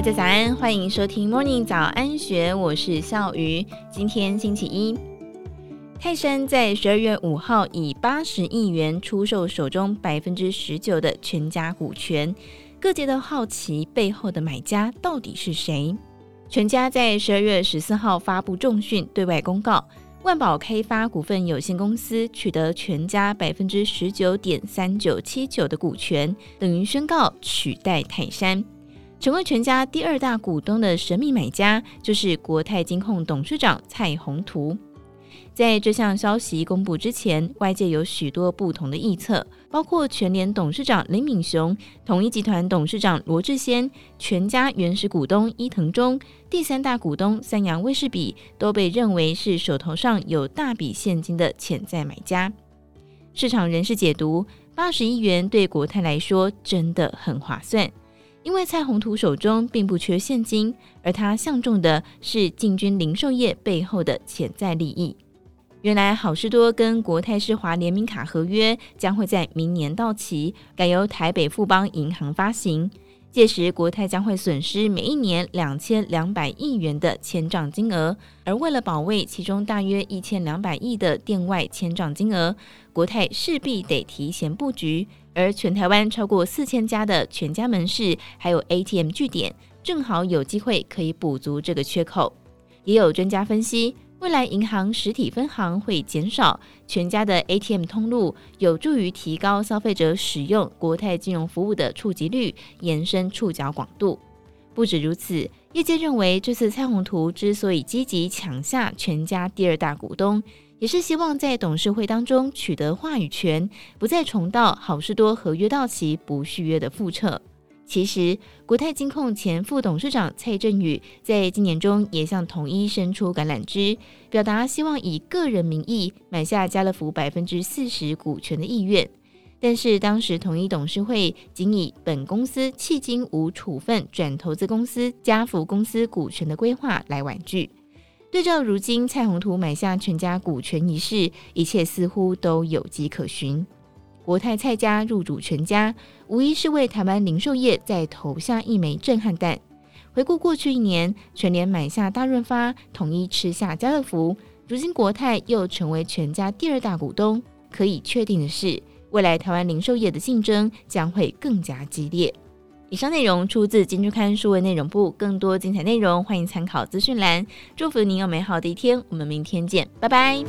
大家早安，欢迎收听 Morning 早安学，我是笑鱼。今天星期一，泰山在十二月五号以八十亿元出售手中百分之十九的全家股权，各界都好奇背后的买家到底是谁？全家在十二月十四号发布重讯，对外公告，万宝开发股份有限公司取得全家百分之十九点三九七九的股权，等于宣告取代泰山。成为全家第二大股东的神秘买家，就是国泰金控董事长蔡宏图。在这项消息公布之前，外界有许多不同的预测，包括全联董事长林敏雄、统一集团董事长罗志先、全家原始股东伊藤忠、第三大股东三洋威士比，都被认为是手头上有大笔现金的潜在买家。市场人士解读，八十亿元对国泰来说真的很划算。因为蔡宏图手中并不缺现金，而他相中的是进军零售业背后的潜在利益。原来好事多跟国泰世华联名卡合约将会在明年到期，改由台北富邦银行发行。届时国泰将会损失每一年两千两百亿元的签账金额，而为了保卫其中大约一千两百亿的店外签账金额，国泰势必得提前布局。而全台湾超过四千家的全家门市，还有 ATM 据点，正好有机会可以补足这个缺口。也有专家分析，未来银行实体分行会减少，全家的 ATM 通路有助于提高消费者使用国泰金融服务的触及率，延伸触角广度。不止如此，业界认为这次蔡宏图之所以积极抢下全家第二大股东。也是希望在董事会当中取得话语权，不再重蹈好事多合约到期不续约的覆辙。其实，国泰金控前副董事长蔡振宇在今年中也向统一伸出橄榄枝，表达希望以个人名义买下家乐福百分之四十股权的意愿。但是当时统一董事会仅以本公司迄今无处分转投资公司家福公司股权的规划来婉拒。对照如今蔡宏图买下全家股权一事，一切似乎都有迹可循。国泰蔡家入主全家，无疑是为台湾零售业再投下一枚震撼弹。回顾过去一年，全联买下大润发，统一吃下家乐福，如今国泰又成为全家第二大股东。可以确定的是，未来台湾零售业的竞争将会更加激烈。以上内容出自《金周刊》数位内容部，更多精彩内容欢迎参考资讯栏。祝福您有美好的一天，我们明天见，拜拜。